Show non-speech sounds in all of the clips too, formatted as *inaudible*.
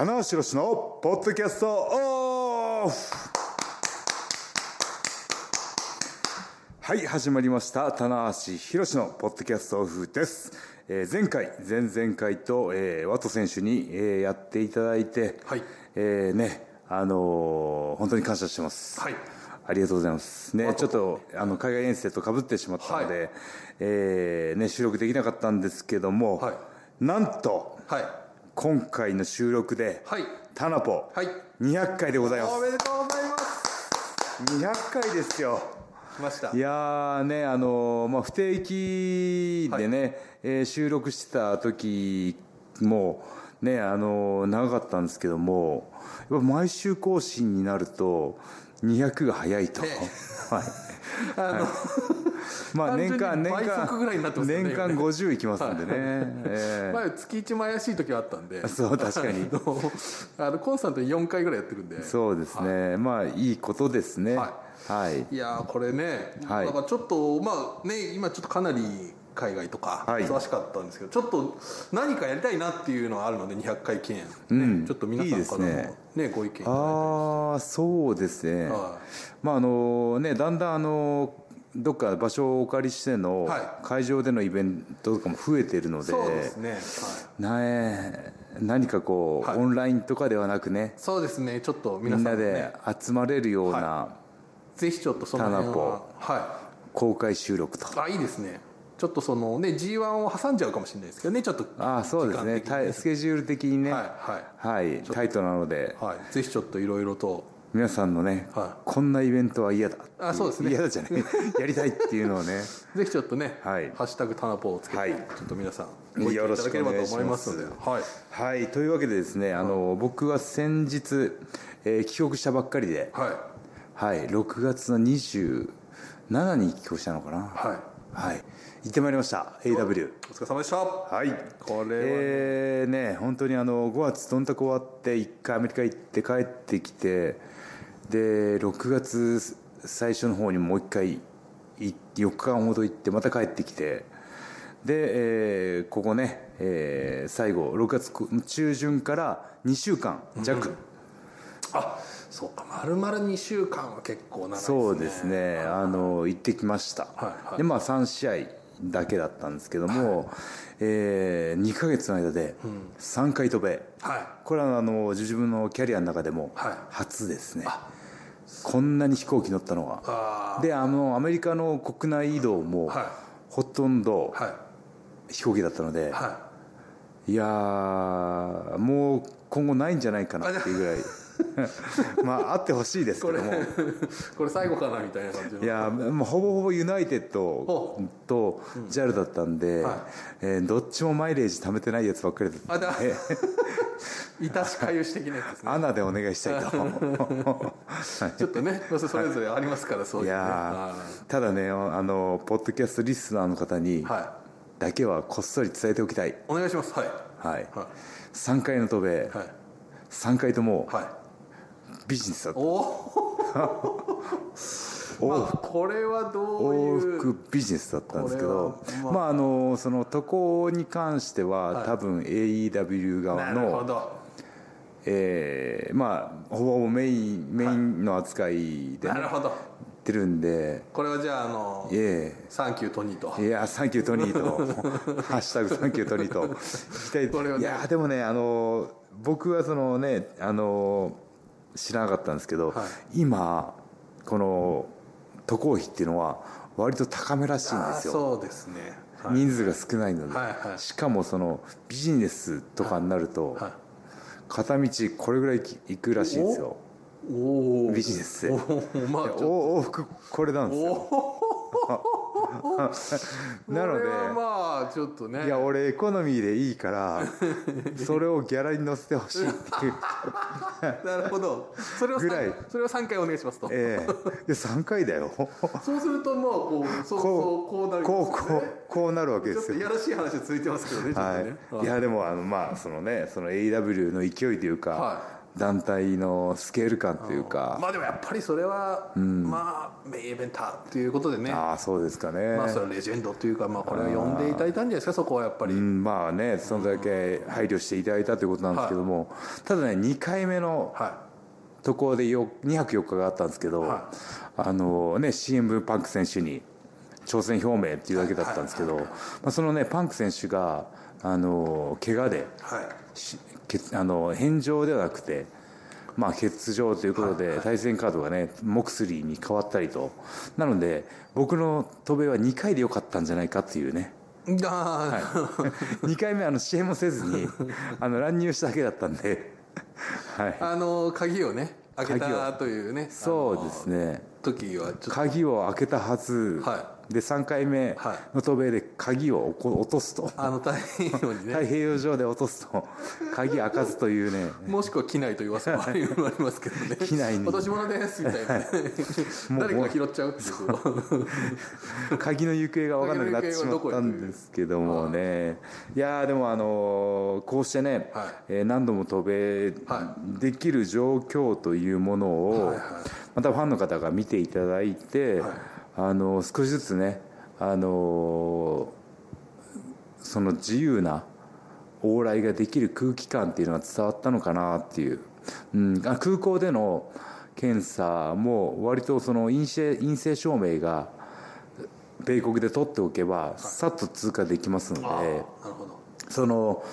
棚橋宏のポッドキャストオフはい始まりました。棚橋宏のポッドキャストオフです、えー前回前々回と、えーワト選手に、えーやっていただいて、はい。えーねあのー本当に感謝してます。はい。ありがとうございます。ねちょっとあの海外遠征とかぶってしまったので、はえーね、収録できなかったんですけども、はい。なんとはい今回の収録で、はい。タナポ、はい。200回でございまおめでとうございます。す200回ですよ。来ました。いやーねあのーまあ、不定期でね、えー収録してた時もねあのー長かったんですけどもやっぱ毎週更新になると200が早いと、ね。*laughs* はい。あの、*laughs* まあ年間年間。速ぐらいになってますよね。年間今ね50いきますんでね、え前月一も怪しい時はあったんで。そう確かに。あのコンスタントに4回ぐらいやってるんで。ーそうですね、まあいいことですね。ははい。いやーこれね、はい。だからちょっとまあね今ちょっとかなり海外とかはい。忙しかったんですけど、ちょっと何かやりたいなっていうのがあるので200回記念、ねうん。ちょっと皆さんからのいいですね。ご意見いただいああそうですね、はまああのねだんだんあのどっか場所をお借りしてのは会場でのイベントとかも増えているので,、てそうですね、はい。なえ何かこう、はい。オンラインとかではなくねそうですね。ちょっとみ皆さん、ね、んなで集まれるようなぜひちょっとその辺はは公開収録と、いあいいですね。ちょっとそのね G1 を挟んじゃうかもしれないですけどねちょっとああそうですね。スケジュール的にね。はいはい。はいタイトなので。はい。ぜひちょっといろいろと皆さんのね、はこんなイベントは嫌だあそうですね。嫌だじゃない。*laughs* やりたいっていうのをね。ぜひちょっとね「はい。ハッシュタグタナポ」をつけて、はい。ちょっと皆さんご意見いただければと思いますので。はい。はい。というわけでですねあの、僕は先日、えー帰国したばっかりで、はい。はい、6月の27に帰国したのかな。はい。はい。行ってまいりました。AW お疲れ様でした。はい。これはね。えーね本当にあの5月どんたく終わって1回アメリカ行って帰ってきてで6月最初の方にもう1回い4日間ほど行ってまた帰ってきてで、えーここね、えー最後6月中旬から2週間弱、あそうか丸々2週間は結構長いですね。そうですね。あの行ってきました、はいはい。でまあ3試合だけだったんですけども、え2ヶ月の間で3回飛べ、はい。これはあの自分のキャリアの中でもはい。初ですね、あこんなに飛行機乗ったのは。あであのアメリカの国内移動もはほとんど飛行機だったので、はい。い、やーもう今後ないんじゃないかなっていうぐらい *laughs* *laughs* まああってほしいですけこれども。これ最後かなみたいな感じの。いやもうほぼほぼユナイテッドほと JAL だったんで、はい。えーどっちもマイレージ貯めてないやつばっかりだ。ったんでいたしかゆし的なやつですね。アナでお願いしたいと。*laughs* ちょっとねそれぞれありますからそういうね。いやーただねあのポッドキャストリスナーの方にはだけはこっそり伝えておきたい、いお願いします。はい。はい。は3回の渡米、いはい。3回ともはいビジネスだった。おおまあこれはどう往いう復ビジネスだったんですけどまあ。まああのその渡航に関しては、多分 AEW 側なるほの、ど。えーまあほぼほぼメインメインの扱いで、ねなるほど。てるんで。これはじゃああのえサンキュートニーと。えいやサンキュートニーと「*laughs* ハッシュタグサンキュートニーと聞きたい。いやでもねあの僕はそのねあの知らなかったんですけど、は今この渡航費っていうのは割と高めらしいんあですよ。そうですね。はい。人数が少ないので、はいはい。しかもそのビジネスとかになると、はい。片道これぐらい行くらしいんですよ。おおビジネス。でおおまあ往復これなんですよ *laughs* なのでまあちょっとね。いや俺エコノミーでいいから *laughs* それをギャラに乗せてほしいっていう。*laughs* なるほど。それをぐらい。三それを3回お願いしますと。ええ。で3回だよ。そうするとまあこうそうそうこうなるこうこうこうなるわけちょっとですよいやらしい話続いてますけどねね。はい、いやでもあのまあそのねその AW の勢いというか、は団体のスケール感というか、まあでもやっぱりそれは、まあメインイベンターっていうことでね。ああそうですかね、まあそれはレジェンドというかまあこれは呼んでいただいたんじゃないですかそこはやっぱり、うん、まあねそのだけ配慮していただいたということなんですけども、ただね2回目のはところでよ2泊4日があったんですけど、はあのね CM パンク選手に挑戦表明っていうだけだったんですけど、まあ、そのねパンク選手があの怪我でいはいあの返上ではなくて、まあ、欠場ということで、対戦カードがねモクスリーに変わったりと。なので僕の渡米は2回でよかったんじゃないかっていうね。あー。*laughs* 2回目あの支援もせずに *laughs* あの乱入しただけだったんで、はい、あの鍵をね開け鍵たというねそうですね。時はちょっと。鍵を開けたはず、はで3回目の渡米で鍵を落とすと。あの大変ようにね。*laughs* 太平洋上で落とすと鍵開かずというね。もしくは機内と言わせもありますけどね。機内に落とし物ですみたいな。*laughs* 誰かが拾っちゃうっていう。*laughs* 鍵の行方が分からなくなってしまったんですけどもね。いやーでもあのーこうしてね、はい。えー何度も渡米はできる状況というものを、またファンの方が見ていただいて、はいあのー少しずつねあのーその自由な往来ができる空気感っていうのが伝わったのかなっていう、うん、あ空港での検査も割とその陰性陰性証明が米国で取っておけばさっと通過できますので、あーなるほど。その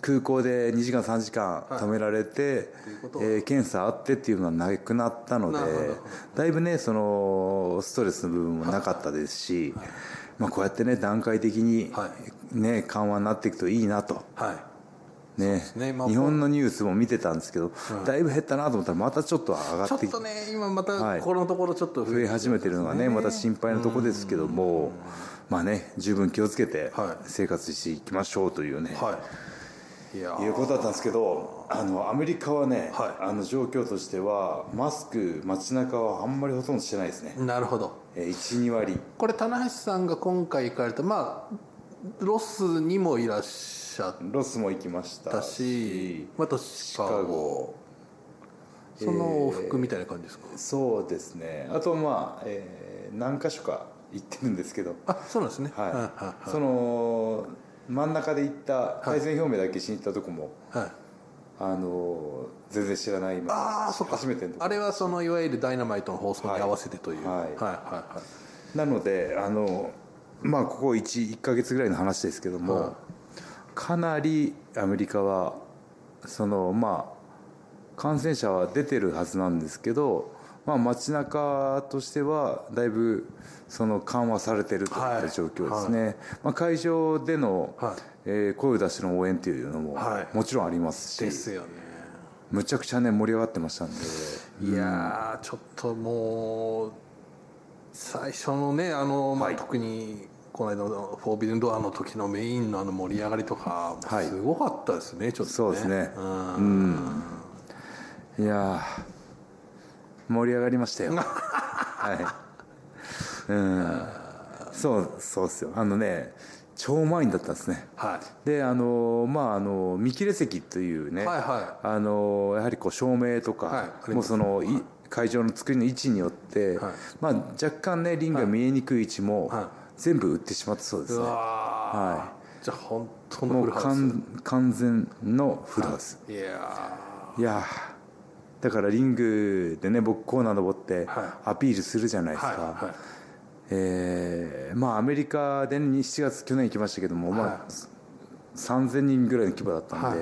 空港で2時間3時間はい。止められて、はえー検査あってっていうのはなくなったのでだいぶねそのストレスの部分もなかったですし、まあ、こうやってね段階的に、はね、緩和になっていくといいなと。はい。ね。ね。まあ日本のニュースも見てたんですけど、だいぶ減ったなと思ったらまたちょっと上がってきちょっとね今まはい。たこのところちょっと増え始めてるのがねまた心配なとこですけどもまあね十分気をつけてはい。生活していきましょうというね、はいいうことだったんですけどあのアメリカはね、はい。あの状況としてはマスク街中はあんまりほとんどしてないですね、なるほど。えー12割。これ棚橋さんが今回行かれたまあロスにもいらっしゃっロスも行きましたたしまたシシカゴ。その往復みたいな感じですか、そうですね。あとまあ、えー何箇所か行ってるんですけど。あそうなんですね。はい、はいはその真ん中で行った対戦表明だけしに行ったとこも、いはい。あの全然知らない今ああそっか。初めてのあれはそのいわゆるダイナマイトの放送に合わせてという。はい。はいはいはい。なのであのまあここ 1, 1ヶ月ぐらいの話ですけども、はい。かなりアメリカはそのまあ感染者は出てるはずなんですけど、まあ、街中としてはだいぶその緩和されてるといった状況ですね、まあ、会場での、はい。えー声を出しての応援というのもはい。もちろんありますし、ですよね。むちゃくちゃね盛り上がってましたんで。いやーちょっともう最初のねあの、まあはい。特にこの間の「フォービデンドア」の時のメインのあの盛り上がりとかはい。すごかったですね、ちょっとね。そうですね。うん。いやー盛り上がりましたよ。*laughs* はい。うん。そうそうですよ。あのね超満員だったんですね。はい。であのまああの見切れ席というね、はいはあのやはりこう照明とか、はいもうその、い。会場の作りの位置によって、はい。まあ、若干ねリングが見えにくい位置も、はい。全部売ってしまったそうです。ねはじゃあ本当のフルハウ完完全のフルハウス、スい。やいやーだからリングでね僕コーナー登ってはアピールするじゃないーですか、はいはい。えーまあアメリカでね7月去年行きましたけども、まはい。あ3000人ぐらいの規模だったんで、はい。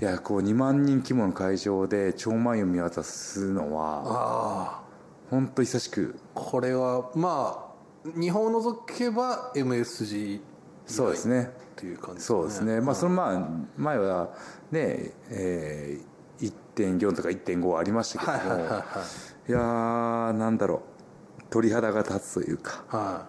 い、やこう2万人規模の会場で超満員を見渡すのはああ本当久しく。これはまあ日本を除けば MSG そうですね。っていう感じですそうですね、まあそのまあ前はね、えー、1.4とか1.5ありましたけども、はいはいはいはい。いやーなんだろう。鳥肌が立つというか。は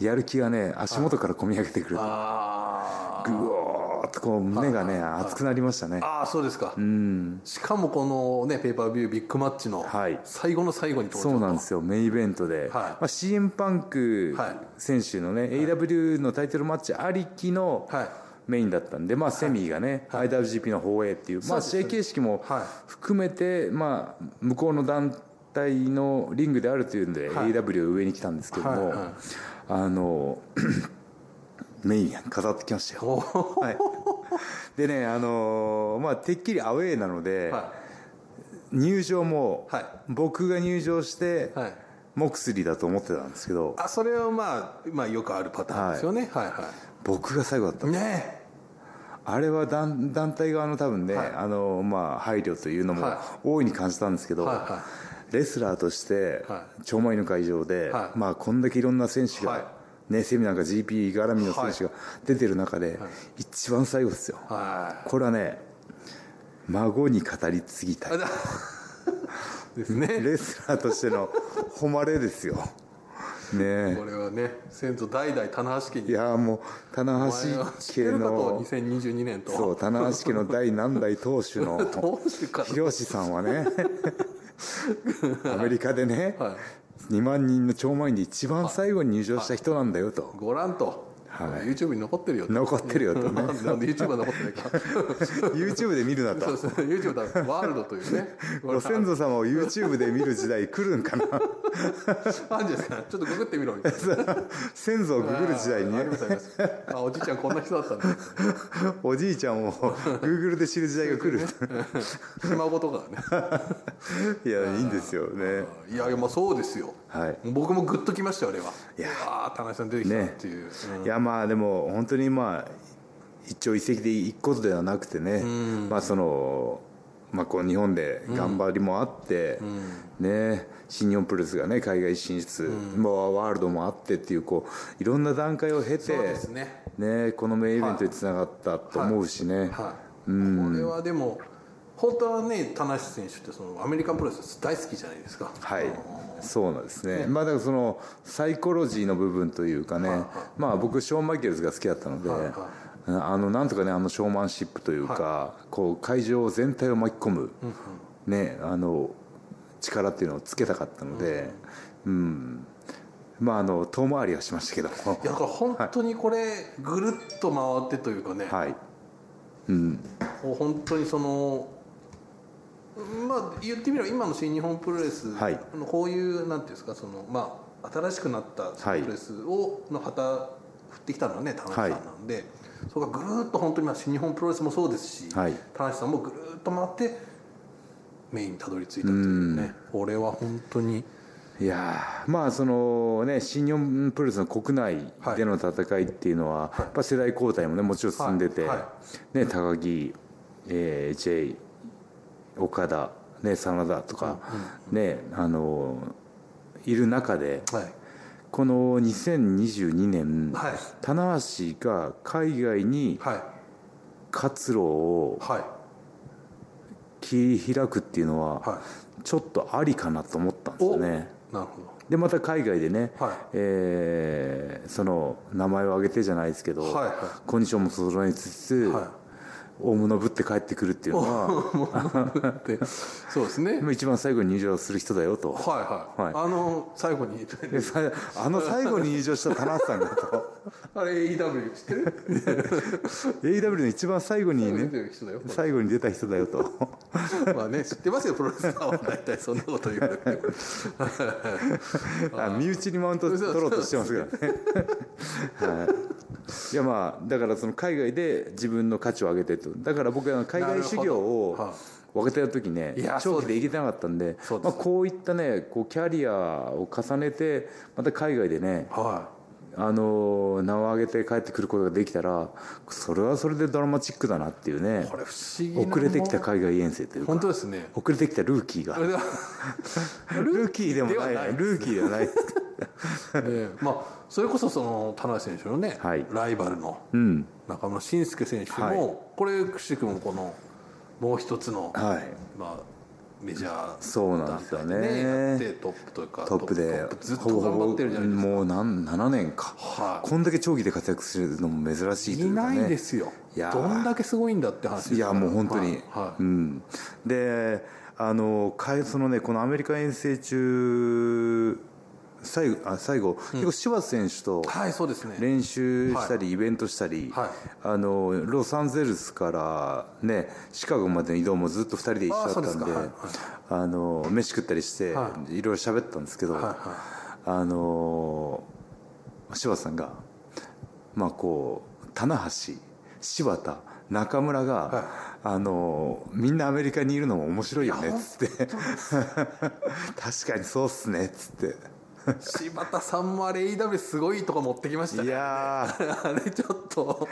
い。やる気がね足元から込み上げてくるあぐおーっとこう胸がね熱くなりましたね。ああそうですか、うん。しかもこのねペーパービュービッグマッチのはい。最後の最後に登場そうなんですよメインイベントで、はい。まあ、CM パンクはい。選手のね、AW のタイトルマッチありきのはいメインだったんで、まあ、セミがね、IWGP の放映っていう、まあ、試合形式もはい。含めて、まあ、向こうの団体のリングであるというんで、はい。AW 上に来たんですけども、はいはい。あの *clears throat* メイン飾ってきましたよ。はい、でね、あのまあ、てっきりアウェーなので、は入場も、はい。僕が入場して、いはい。モクスリーだと思ってたんですけど。あそれはまあまあよくあるパターンですよね。はい。は僕が最後だったいねあれは団団体側の多分ね、はい。あのまあ、配慮というのもはい。大いに感じたんですけど、はいはレスラーとしては超満員の会場で、はい。まあ、こんだけいろんな選手が、はい。ね、セミなんか GP 絡みの選手が出てる中で、一番最後ですよ、はこれはね孫に語り継ぎたいい。*laughs* ですね。レスラーとしての誉れですよねこれはね先祖代々棚橋家に。いやもう棚橋家の2022年とそう棚橋家の第何代当主のどうしてかヒロシさんはね *laughs* アメリカでね、はい。2万人の超満員で一番最後に入場した人なんだよと、ご覧と、はい。YouTube に残ってるよと。残ってるよとね。*laughs* なんで YouTube は残ってないか。*laughs* YouTube で見るなと。そうですね YouTube だ。ワールドというね。*laughs* ご先祖様を YouTube で見る時代来るんかな。あるじゃないですか。ちょっとググってみろ。みたいな先祖をググる時代に。ねあおじいちゃんこんな人だったんだ。おじいちゃんを Google で知る時代が来る。ひ孫とかね。いやいいんですよね。いやいやまあそうですよはい。僕もグッときましたよあれは。いや。ああ田中さん出てきたっていう、うん。いやまあでも本当にまあ一朝一夕で行くことではなくてね、まあそのまあこう日本で頑張りもあって、ね新日本プロレスがね海外進出、まあワールドもあってっていうこういろんな段階を経てね。ねこのメインイベントにつながったと思うしね、はい、これはでも本当はね田無選手ってそのアメリカンプロレス大好きじゃないですか。はい、そうなんですね、まあだからそのサイコロジーの部分というかね、まあ僕ショーン・マイケルズが好きだったので、はいはい。あのなんとかねあのショーマンシップというか、こう会場全体を巻き込む、ねあの力っていうのをつけたかったので、うんまああの遠回りはしましたけど。もいやだから本当にこれぐるっと回ってというかね、はい、うん、本当にそのまあ言ってみれば今の新日本プロレス、のこういうなんていうんですかそのまあ新しくなったプロレスを、の旗振ってきたのはね田中さんなんで、そこがぐるっと本当にまあ新日本プロレスもそうですし、はい。田中さんもぐるっと回ってメインにたどり着いたというね。これは本当に。いやーまあそのね新日本プロレスの国内での戦いっていうのは、やっぱ世代交代もねもちろん進んでて、はい。はね、高木、えー、J 岡田、ね、真田とか、ねあのいる中ではい。この2022年、はい。棚橋が海外にはい。活路をはい。切り開くっていうのは、はちょっとありかなと思ったんですよね。いなるほど。でまた海外でね、はい。えーその名前を挙げてじゃないですけど、はいはい。コンディションも整えつつ、は大物ぶって帰ってくるっていうのはでそうですね。今一番最後に入場する人だよと。はいはい、はい。あの最後にあの最後に入場した田中さんがと。*laughs* あれ AEW 知ってる？*laughs* AW の一番最後に出ね最後に出た人だよと。*laughs* まあね知ってますよプロレスラーは大体そんなこと言うあ身内にマウント取ろうとしてますからね、はい、いやまあだからその海外で自分の価値を上げてと。だから僕は海外修行を若手の時ね長期で行けてなかったんでまあ、こういったねこうキャリアを重ねてまた海外でねはあの名を上げて帰ってくることができたらそれはそれでドラマチックだなっていうねいこれ不思議な遅れてきた海外遠征というか。本当ですね。遅れてきたルーキーが。*laughs* ルーキーでもない。ルーキーではない。*laughs* ねまあそれこそその田中選手のね、はい。ライバルのうん。中村慎介選手も、はい。これくしくもこのもう一つの、はい。まあ、メジャーそうなんですよね。トップというかトップでずっと頑張ってるじゃないですか。もう何7年か、はい。こんだけ長期で活躍するのも珍しいといかね。いうないですよ。いやー。どんだけすごいんだって話いやもう本当に、はい。はい。うん、であのそのねこのアメリカ遠征中最後あ最後、結構柴田選手と練習したり、イベントしたり、はい。あのロサンゼルスから、ね、シカゴまでの移動もずっと2人で一緒だったんであの飯食ったりして、、はい。ろいろ喋ったんですけど、あの柴田さんが、まあ、こう棚橋柴田中村が、はい。あのみんなアメリカにいるのも面白いよねっつって。*laughs* 確かにそうっすねっつって。い柴田さんもあれ AW すごいとか持ってきましたいね。やー。*laughs* あれちょっと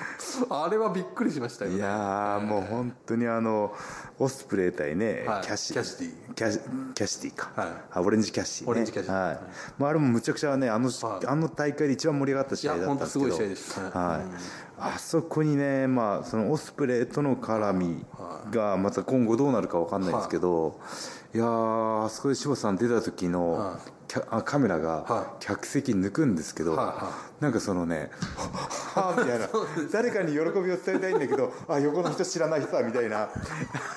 あれはびっくりしましたよいやーもう本当にあのオスプレイ対ね、はい。キャシキャシティ。キャシキャシティか、はい。あオレンジキャシティ、ね、オレンジキャシティ。はい。まあ、あれもむちゃくちゃねあの,、はい。あの大会で一番盛り上がった試合だったんですけど。いや本当すごい試合でしたね。はい。あそこにね、まあ、そのオスプレイとの絡みがまた今後どうなるか分かんないですけど、い、やーあそこで柴田さん出た時の、あカメラがは客席抜くんですけど、はいはなんかそのね「は *laughs* あ」みたいな。*laughs* 誰かに喜びを伝えたいんだけど *laughs* あ横の人知らない人だみたいな。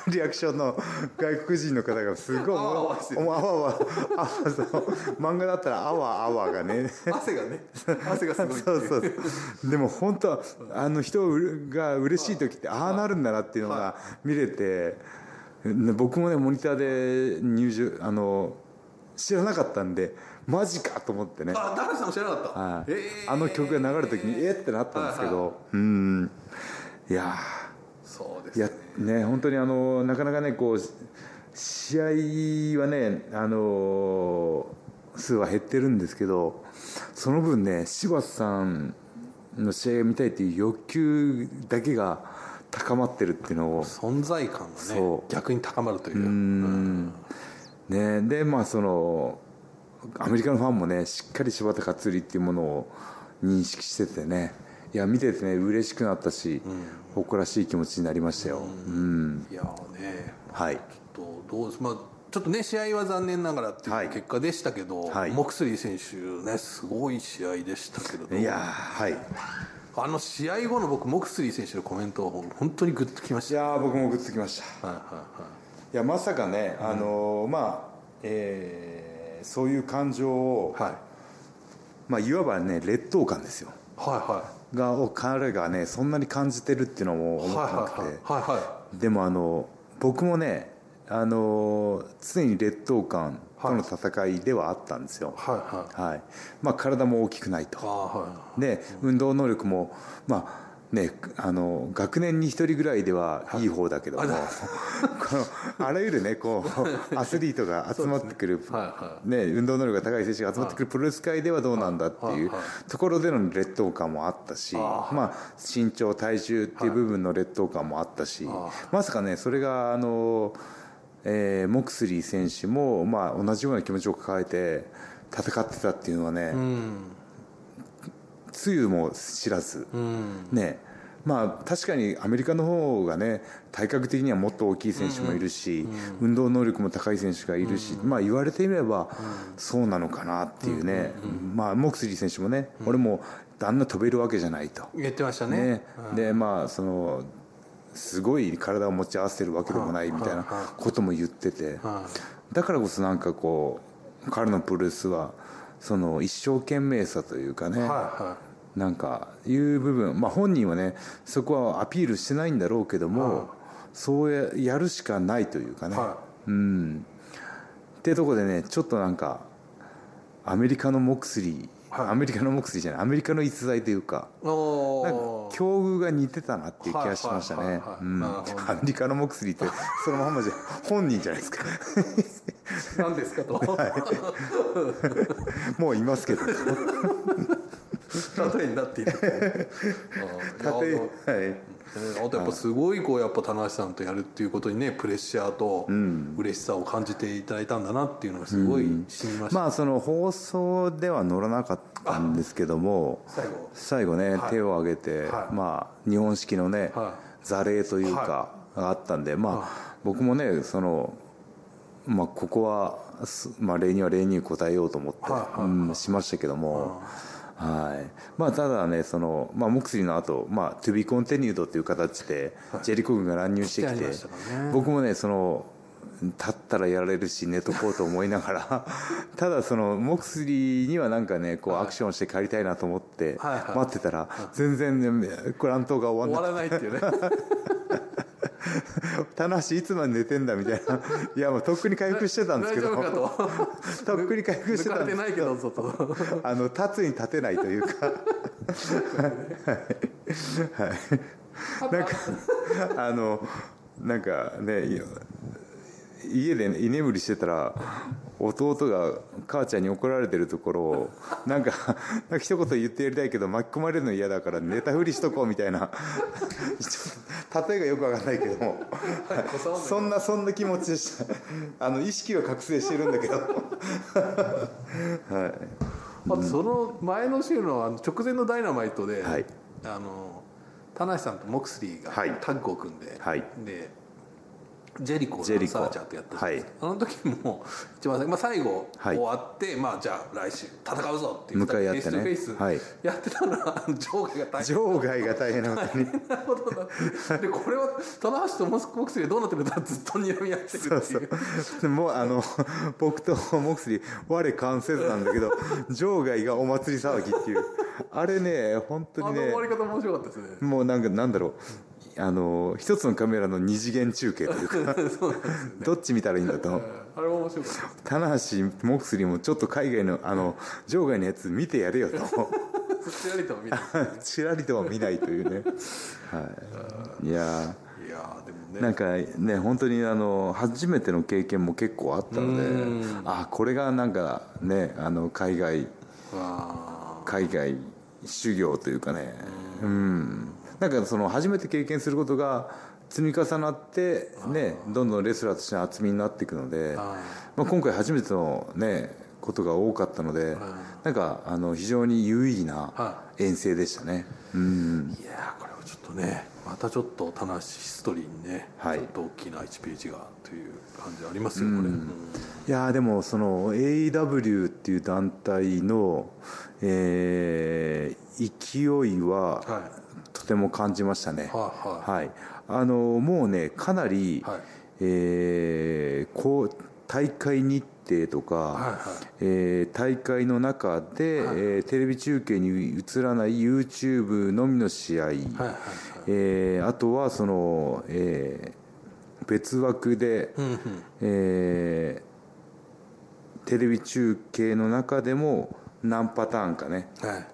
リアクションの外国人の方がすごいあわあわあわ漫画だったら「あわあわ」がね汗がね汗がすごいそいううそうでも本当はあの人が嬉しい時ってああなるんだなっていうのが見れてね僕もねモニターで入場あの知らなかったんでマジかと思ってね。あダルさんも知らなかった、はい。えー。あの曲が流れた時にえっってなったんですけど、うん。いやそうですーいやね本当にあのなかなかねこう試合はねあの数は減ってるんですけどその分ね柴田さんの試合が見たいっていう欲求だけが高まってるっていうのを。存在感がね逆に高まるといううん。ねでまあそのアメリカのファンもねしっかり柴田勝頼っていうものを認識しててね。いや見ててね嬉しくなったし、誇らしい気持ちになりましたよ。うん、いやーね。はい。ちょっとどうですまあちょっとね試合は残念ながらってはい。いう結果でしたけど、はい。モクスリー選手ねすごい試合でしたけれどいやーはいあの試合後の僕モクスリー選手のコメント本当にグッときましいやー僕もグッときました。たはいはいはい。いやまさかね、あのーまあえーそういう感情を、はい。まあ、いわばね劣等感ですよ。はがを彼がねそんなに感じてるっていうのもいはい思ってなくて、はいはいはい。はでもあの僕もねあの常に劣等感との戦いではあったんですよ、いはいはい。はい。まあ、体も大きくないと。はで運動能力もまあねあの学年に一人ぐらいではいい。方だけども、*laughs* このあらゆるねこう *laughs* アスリートが集まってくる、いはいはね、運動能力が高い選手が集まってくるプロレス界ではどうなんだっていうはいはい。ところでの劣等感もあったし、まあ、身長体重っていう部分の劣等感もあったし、あまさかねそれがあの、えーモクスリー選手も、まあ、同じような気持ちを抱えて戦ってたっていうのはね、いうん。つゆも知らず、うん。ね。まあ、確かにアメリカの方がね体格的にはもっと大きい選手もいるし、運動能力も高い選手がいるし、まあ、言われてみればそうなのかなっていうね、まあ、モクスリー選手もね、俺もあんな飛べるわけじゃないと。言ってましたね。ね。でまあそのすごい体を持ち合わせてるわけでもないみたいなことも言ってて。はだからこそなんかこう彼のプロレスはその一生懸命さというかね、なんかいう部分、まあ、本人はねそこはアピールしてないんだろうけども、そうややるしかないというかね、はうん。ってとこでねちょっとなんかアメリカのモクスリアメリカのモクスリーじゃないアメリカの逸材というかなんかー境遇が似てたなっていう気がしましたね。アメリカのモクスリーってそのまんまじゃ本人じゃないですか。*laughs* 何ですかと。*laughs* もういますけど例えになっているあはいあとやっぱすごいこうやっぱ棚橋さんとやるっていうことにねプレッシャーと嬉しさを感じていただいたんだなっていうのがすごい染みました、まあその放送では乗らなかったんですけども最後最後ね、はい手を挙げて、はいまあ日本式のね、は座礼というか、あったんでまあ、僕もねそのまあここは、まあ、礼には礼に応えようと思って、うんしましたけども、はい。まあ、ただねその、まあ、モクスリーの後、まあ To be continued という形でジェリコ軍が乱入してきて、来てありましたからね。僕もねその立ったらやられるし寝とこうと思いながら *laughs* ただそのモクスリーにはなんかねこうアクションして帰りたいなと思って待ってたら全然ね乱闘が終わらないっていうね *laughs* 棚橋いつまで寝てんだみたいな。いやもうとっくに回復してたんですけど。と。*laughs* っくに回復してたんですけど。あの立つに立てないというか。はい、なんかあのなんかね家で、ね、居眠りしてたら弟が母ちゃんに怒られてるところをなんかなんか一言言ってやりたいけど巻き込まれるの嫌だから寝たふりしとこうみたいな。例えがよく分かんないけども。そんなそんな気持ちでした。あの意識は覚醒してるんだけど。はい。あとその前の週のあの直前の「ダイナマイトで」はい、あの棚橋さんとモクスリーがタッグを組んで、はい、でジェリコとアーチャーとやったじゃないです。か、あの時も一番、まあ、最後終わって、まあじゃあ来週戦うぞっていう face to face やってたのは場外が大変。場外が大変なことに。なことだでこれは棚橋とモクスリーどうなってるんだずっと睨み合ってるっていう。そうそう。もうあの僕とモクスリー我関せずなんだけど場外がお祭り騒ぎっていう。あれね本当にねあの終わり方面白かったですね。もうなんかなんだろうあの一つのカメラの二次元中継というか *laughs* ね、どっち見たらいいんだと、あれ面白かった棚橋モクスリーもちょっと海外のあの場外のやつ見てやれよと。*laughs* ちらりとは見ない。*laughs* ちらりとは見ないというね、はい、いやいやでもね。なんかね本当にあの初めての経験も結構あったのであこれがなんかねあの海外海外修行というかね。うんなんかその初めて経験することが積み重なってねどんどんレスラーとして厚みになっていくのでまあ、今回初めてのねことが多かったのでなんかあの非常に有意義な遠征でしたね、うん、いやこれはちょっとねまたちょっと田無ヒストリーにね、はい、ちょっと大きな1ページがという感じありますよ、これ、うん、いやでもその AEW っていう団体の、えー、勢いは、はいとても感じましたね。はい、はい、あのもうねかなり、はい、えー、こう大会日程とか、はいはい、えー、大会の中で、はい、えー、テレビ中継に映らない YouTube のみの試合、はいはいはい、えー、あとはその、えー、別枠で、うんうん、えー、テレビ中継の中でも何パターンかね、はい、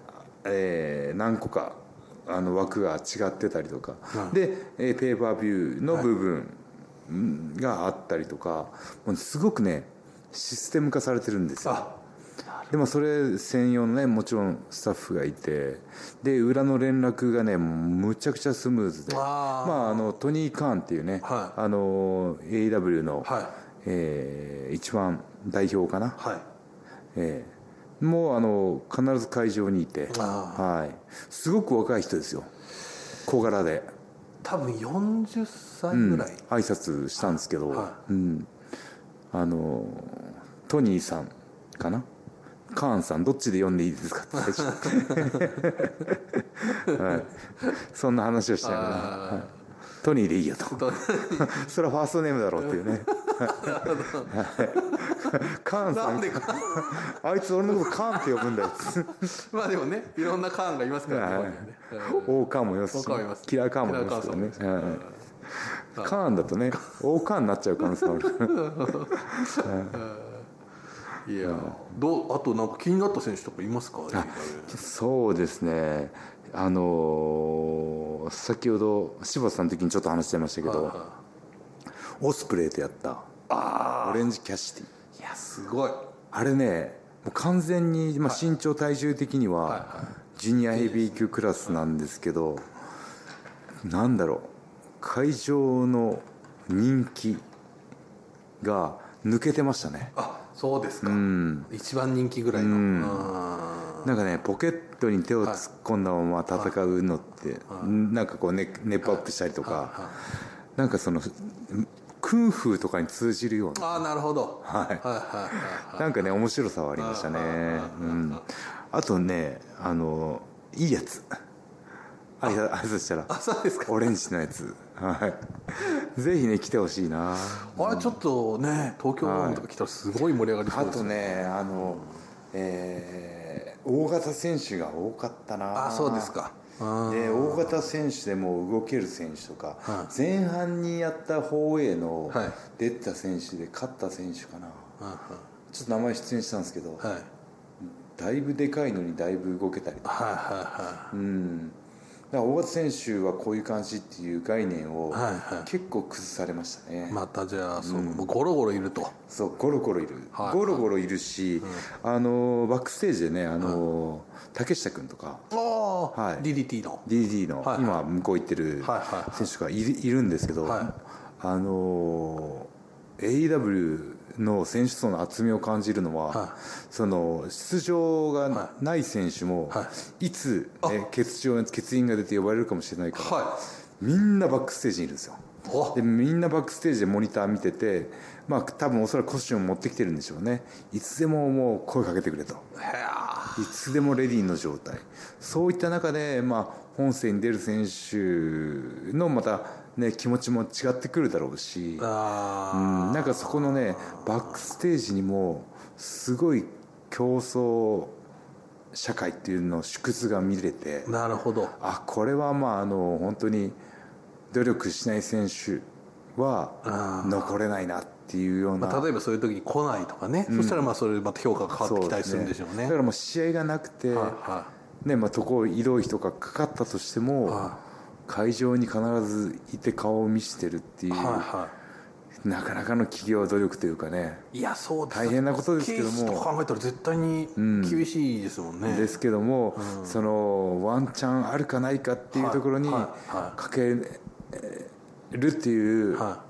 えー、何個かあの枠が違ってたりとか、で、えー、ペーパービューの部分があったりとか、もうすごくねシステム化されてるんですよ。でもそれ専用のねもちろんスタッフがいて。で裏の連絡がねむちゃくちゃスムーズで。まああのトニー・カーンっていうね、はい、あの AW の、はい、えー、一番代表かな、はい。えもうあの必ず会場にいて、はい、すごく若い人ですよ。小柄で。多分40歳ぐらい、うん、挨拶したんですけど、はい、うん、あのトニーさんかな？カーンさんどっちで読んでいいですかって *laughs* はい、そんな話をしたから、はい、トニーでいいよと。*laughs* それはファーストネームだろうっていうね *laughs* カーンさん。あいつ俺のことカーンって呼ぶんだよ。まあでもねいろんなカーンがいますからね。大カーンもよしキラーカーンもよしけどね。カーンだとね大カーンになっちゃう可能性ある。*laughs* いやどうあとなんか気になった選手とかいますか？そうですね。あのー、先ほど柴田さんの時にちょっと話しちゃいましたけど、オスプレイとやった。オレンジキャシティいやすごい。あれねもう完全に、まあ、身長体重的には、ジュニアヘビー級クラスなんですけど、なんだろう。会場の人気が抜けてましたね。あそうですか、うん、一番人気ぐらいの、うん、なんかねポケットに手を突っ込んだまま戦うのって、はい、なんかこうネネップアップしたりとか、はいはい、なんかそのクンフーとかに通じるような。ああなるほど。はい。はいはいなんかね面白さはありましたね。うん。あとねあのいいやつ。あい挨拶したら。あそうですか。オレンジのやつ。はい。ぜひね来てほしいな。あれちょっとね東京ドームとか来たらすごい盛り上がりそうです、あとねあの、えー、大型選手が多かったな。あそうですかで大型選手でも動ける選手とか、はい、前半にやった方への出た選手で勝った選手かな、はい、ちょっと名前出演したんですけど、はい、だいぶでかいのにだいぶ動けたりとか、はいはいはい、うんだから大型選手はこういう感じっていう概念を結構崩されましたね、はいはい、またじゃあそう、うん、ゴロゴロいると。そうゴロゴロいる、はいはい、ゴロゴロいるし、うん、あのバックステージでねあの、はい、竹下君とか。ああ、はい、DDT の。DDT の、はいはい、今向こう行ってる選手がいる,、いるんですけど、あの AEW の選手層の厚みを感じるのは、はい、その出場がない選手も、はい、い。つ、ね、欠場欠員が出て呼ばれるかもしれないから、はい、みんなバックステージにいるんですよ。でみんなバックステージでモニター見ててまあ多分おそらくコスチューム持ってきてるんでしょうね。いつでももう声かけてくれと。いつでもレディーの状態。そういった中で、まあ、本戦に出る選手のまたね、気持ちも違ってくるだろうし、うん、なんかそこのねバックステージにもすごい競争社会っていうの縮図が見れてなるほど。あこれはまああの本当に努力しない選手は残れないなっていうような、まあ、例えばそういう時に来ないとかね、うん、そしたらまあそれまた評価が変わってきたりするんでしょうね、ね、だからもう試合がなくて、はいはい、ねまあ、渡航移動費とかかかったとしても、はい会場に必ずいて顔を見せてるっていう、はいはい、なかなかの企業努力というかね。いやそう大変なことですけども。考えたら絶対に厳しいですもんね、うん、ですけども、うん、そのワンチャンあるかないかっていうところにかけるっていう、は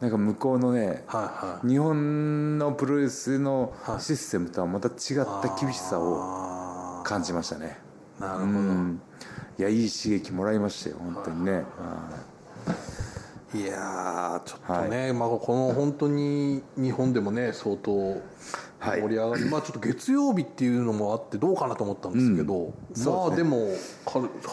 い、なんか向こうのね、はいはい、日本のプロレスのシステムとはまた違った厳しさを感じましたね。なるほど、うん。いやいい刺激もらいましたよ本当にね、い。やちょっとね、はい、まあ、この本当に日本でもね相当盛り上がり、はい、まあちょっと月曜日っていうのもあってどうかなと思ったんですけど、うん、まあでも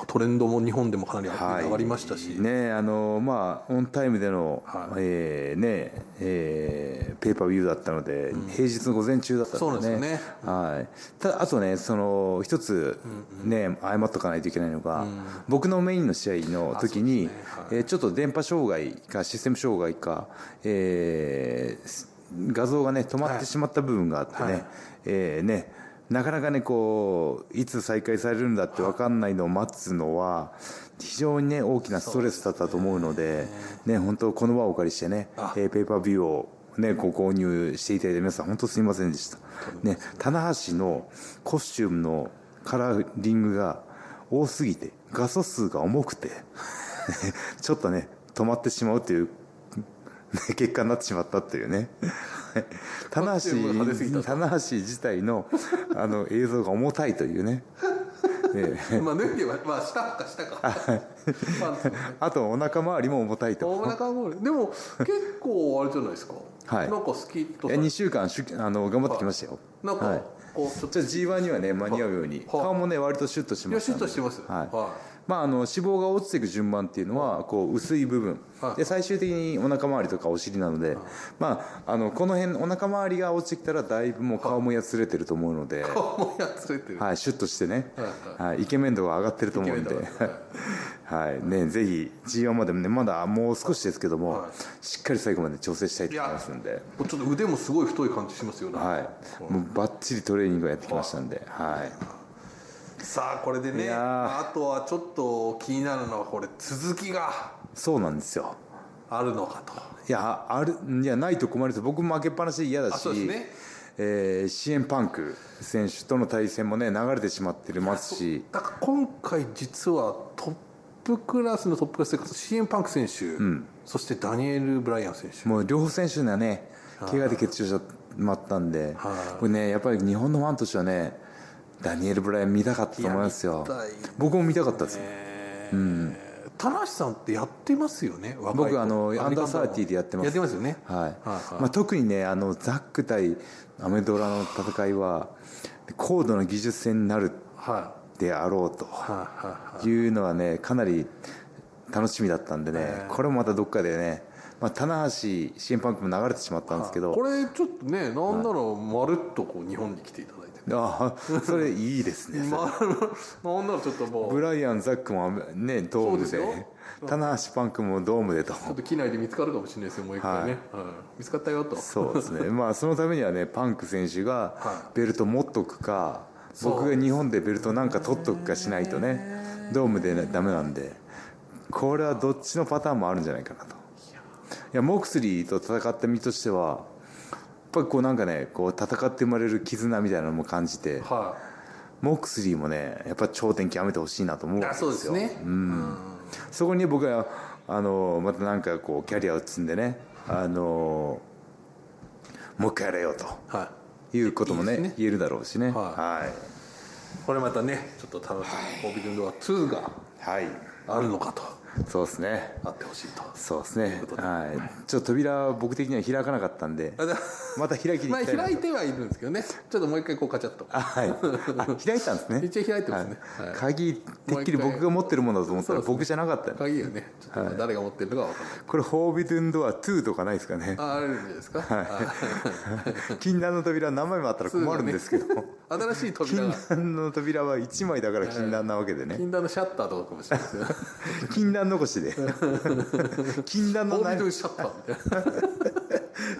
トレンドも日本でもかなり上がりましたし、はい、ねあのまあオンタイムでの、はい、えー、ねえー、ペーパービューだったので、うん、平日の午前中だったんですね。そうですね、はい、ただあとねその一つね、うんうん、謝っとかないといけないのが、うん、僕のメインの試合の時に、ね。はい、えー、ちょっと電波障害かシステム障害か、えー、画像がね止まってしまった部分があってね、はい、えー、ねなかなかねこういつ再開されるんだって分かんないのを待つのは非常にね大きなストレスだったと思うのでね本当この場をお借りしてね、えー、ペーパービューをね、ご購入していただいて皆さん本当すみませんでした、ね、棚橋のコスチュームのカラーリングが多すぎて画素数が重くて *laughs* ちょっとね止まってしまうという結果になってしまったっていうね。*laughs* 棚橋 *laughs* 棚橋自体のあの映像が重たいというね。*laughs* まあ脱いではまあ下か下か。あとお腹周りも重たいと。お腹周りでも結構あれじゃないですか。はい。なんか好きと2週間あの頑張ってきましたよ。なんか、はい、こうちょっと G1 にはね間に合うように。顔もね割とシュッとしますシュッとしてますはい、はいまあ、あの脂肪が落ちていく順番っていうのはこう薄い部分。で最終的にお腹周りとかお尻なので、まあ、あのこの辺お腹周りが落ちてきたらだいぶもう顔もやつれてると思うので顔もやつれてる、はい、シュッとしてね、はい、イケメン度が上がってると思うんで。はい。ね、ぜひ G1 までもねまだもう少しですけども、はい、しっかり最後まで調整したいと思いますんでちょっと腕もすごい太い感じしますよね。はい。もうばっちりトレーニングをやってきましたんで。はいさあこれでねあとはちょっと気になるのはこれ続きがそうなんですよ。あるのかと。いやあるいやないと困るです僕も負けっぱなしで嫌だしそうですね。えー、シエンパンク選手との対戦もね流れてしまってますし。だから今回実はトップクラスのトップクラスでシエンパンク選手、うん、そしてダニエル・ブライアン選手。もう両方選手がね怪我で欠場しちまったんでこれねやっぱり日本のファンとしてはねダニエル・ブライアン見たかったと思いますよ。僕も見たかったです。よ、うん。田無さんってやってますよね？僕あのアンダーサーティーでやってます。やってますよね？はい、まあ、特にねあのザック対アメドラの戦いは高度な技術戦になるであろうというのはねかなり楽しみだったんでねこれもまたどっかでねまあ、棚橋新パンクも流れてしまったんですけど、これちょっとねなんならまるっとこう日本に来ていたああそれいいですね。*laughs* まあ、なんならちょっともう。ブライアン・ザックもねドームで。棚橋パンクもドームでと。ちょっと機内で見つかるかもしれないですよもう一回ね、はい、うん、見つかったよと。そうですね。*laughs* まあそのためにはねパンク選手がベルト持っとくか、僕が日本でベルトなんか取っとくかしないとねドームで、ね、ダメなんでこれはどっちのパターンもあるんじゃないかなと。いやモクスリーと戦った身としてはぱりこうなんかねこう戦って生まれる絆みたいなのも感じて、はい、モクスリーもねやっぱ頂点極めてほしいなと思うんですよ。そうですね、うん、そこに僕はあのまたなんかこうキャリアを積んでねあのもう一回やれよと、はい、いうこともね、ね、言えるだろうしね、はい、はい、これまたねちょっと楽しみ「フォービドゥンドア2」があるのかと。そうですね。あってほしいと。そうですね。はい。ちょっと扉僕的には開かなかったんで *laughs* また開きにまあ開いてはいるんですけどね。ちょっともう一回こうカチャッと。はい。開いたんですね。一応開いてますね、はい、鍵てっきり僕が持ってるものだと思ったら僕じゃなかった、鍵がね。ちょっと誰が持ってるのか分かんない、これホービドゥンドア2とかないですかね。ああるんじゃないですか？はい。禁断の扉何枚もあったら困るんですけど、新しい扉。禁断の扉は1枚だから禁断なわけでね。禁断のシャッターとかかもしれない。ですね禁断残しで。*laughs* 禁断の何シャッターみたい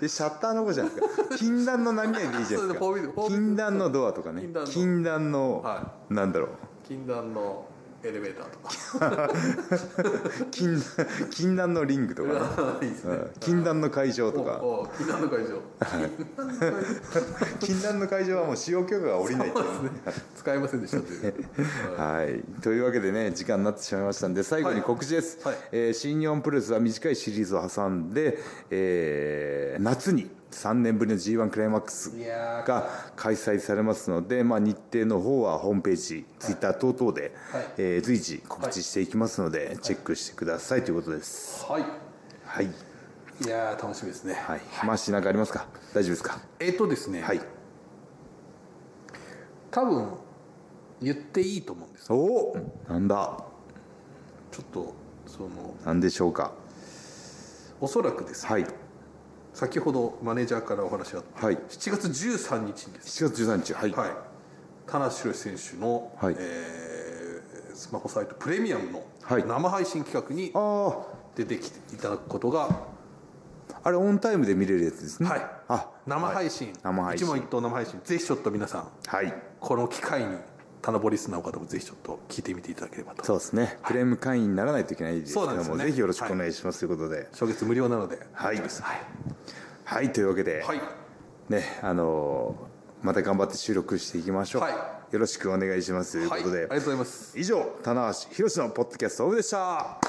な。シャッターの子じゃないですか。禁断の何々でいいじゃないですか。禁断のドアとかね。禁断の、はい、なんだろう禁断のエレベーターとか。*laughs* 禁禁断のリングとか、*laughs* ね、禁断の会場とか。禁断の会場。*laughs* 禁断の会場はもう使用許可が下りないっていう。ね。使えませんでしたという。はい。というわけでね時間になってしまいましたんで最後に告知です、はいはい、えー、新日本プロレスは短いシリーズを挟んで、えー、夏に3年ぶりの g 1クライマックスが開催されますので、まあ、日程の方はホームページ、ツイッター等々で、はい、えー、随時告知していきますので、はい、チェックしてくださいということです。はい、はい、いや楽しみですね。はい、マーシーなんかありますか？大丈夫ですか？えっ、ー、とですね、はい、多分言っていいと思うんです。おおなんだ？ちょっとその何でしょうか？おそらくですね、はい先ほどマネージャーからお話があった、はい、7月13日にです。7月13日はい、はい、田無宏選手の、はい。えー、スマホサイトプレミアムの生配信企画に出てきていただくことがあれオンタイムで見れるやつですね。はい。あ生配信、はい、生配信。一問一答生配信。ぜひちょっと皆さん、はい、この機会にタナボリスナーの方もぜひちょっと聞いてみていただければと。そうですね、はい、プレミ会員にならないといけないですけども、ね、ぜひよろしくお願いします、ということで。初月無料なので。はい、はい、はい、というわけで、はい、ねあのー、また頑張って収録していきましょう、はい、よろしくお願いしますということで、ありがとうございます。以上棚橋宏のポッドキャストオフでした